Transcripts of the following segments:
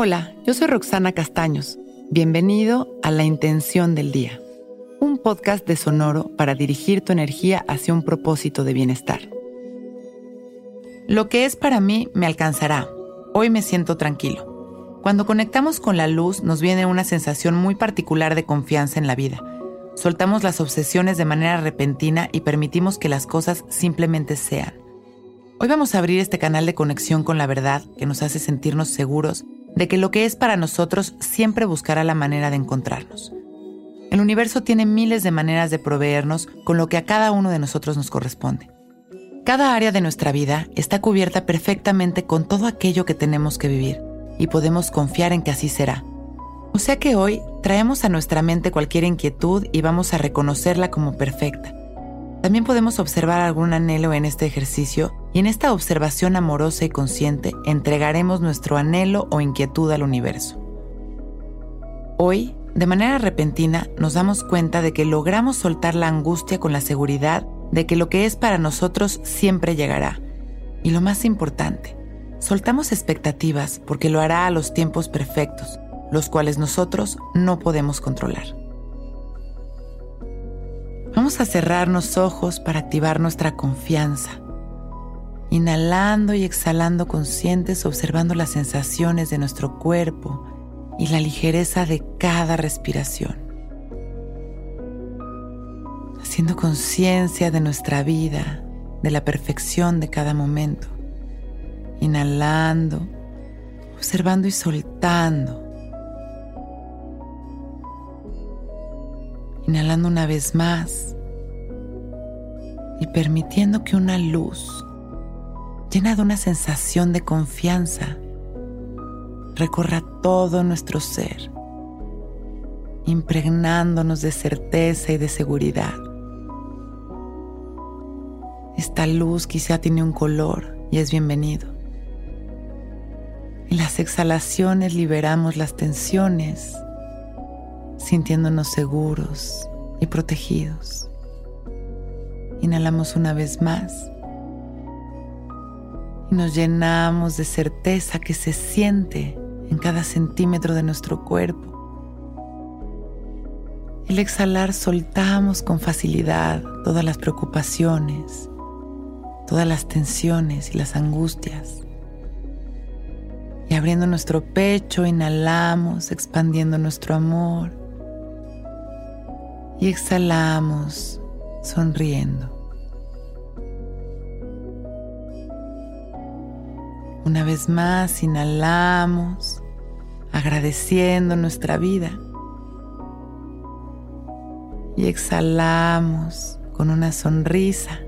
Hola, yo soy Roxana Castaños. Bienvenido a La Intención del Día, un podcast de Sonoro para dirigir tu energía hacia un propósito de bienestar. Lo que es para mí me alcanzará. Hoy me siento tranquilo. Cuando conectamos con la luz nos viene una sensación muy particular de confianza en la vida. Soltamos las obsesiones de manera repentina y permitimos que las cosas simplemente sean. Hoy vamos a abrir este canal de conexión con la verdad que nos hace sentirnos seguros de que lo que es para nosotros siempre buscará la manera de encontrarnos. El universo tiene miles de maneras de proveernos con lo que a cada uno de nosotros nos corresponde. Cada área de nuestra vida está cubierta perfectamente con todo aquello que tenemos que vivir y podemos confiar en que así será. O sea que hoy traemos a nuestra mente cualquier inquietud y vamos a reconocerla como perfecta. También podemos observar algún anhelo en este ejercicio y en esta observación amorosa y consciente entregaremos nuestro anhelo o inquietud al universo. Hoy, de manera repentina, nos damos cuenta de que logramos soltar la angustia con la seguridad de que lo que es para nosotros siempre llegará. Y lo más importante, soltamos expectativas porque lo hará a los tiempos perfectos, los cuales nosotros no podemos controlar. Vamos a cerrarnos ojos para activar nuestra confianza inhalando y exhalando conscientes, observando las sensaciones de nuestro cuerpo y la ligereza de cada respiración. Haciendo conciencia de nuestra vida, de la perfección de cada momento. Inhalando, observando y soltando. Inhalando una vez más y permitiendo que una luz llena de una sensación de confianza, recorra todo nuestro ser, impregnándonos de certeza y de seguridad. Esta luz quizá tiene un color y es bienvenido. En las exhalaciones liberamos las tensiones, sintiéndonos seguros y protegidos. Inhalamos una vez más y nos llenamos de certeza que se siente en cada centímetro de nuestro cuerpo. El exhalar soltamos con facilidad todas las preocupaciones, todas las tensiones y las angustias. Y abriendo nuestro pecho, inhalamos, expandiendo nuestro amor. Y exhalamos, sonriendo. Una vez más, inhalamos, agradeciendo nuestra vida. Y exhalamos con una sonrisa,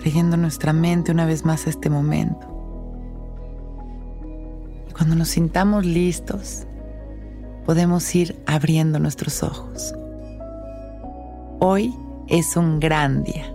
trayendo nuestra mente una vez más a este momento. Y cuando nos sintamos listos, podemos ir abriendo nuestros ojos. Hoy es un gran día.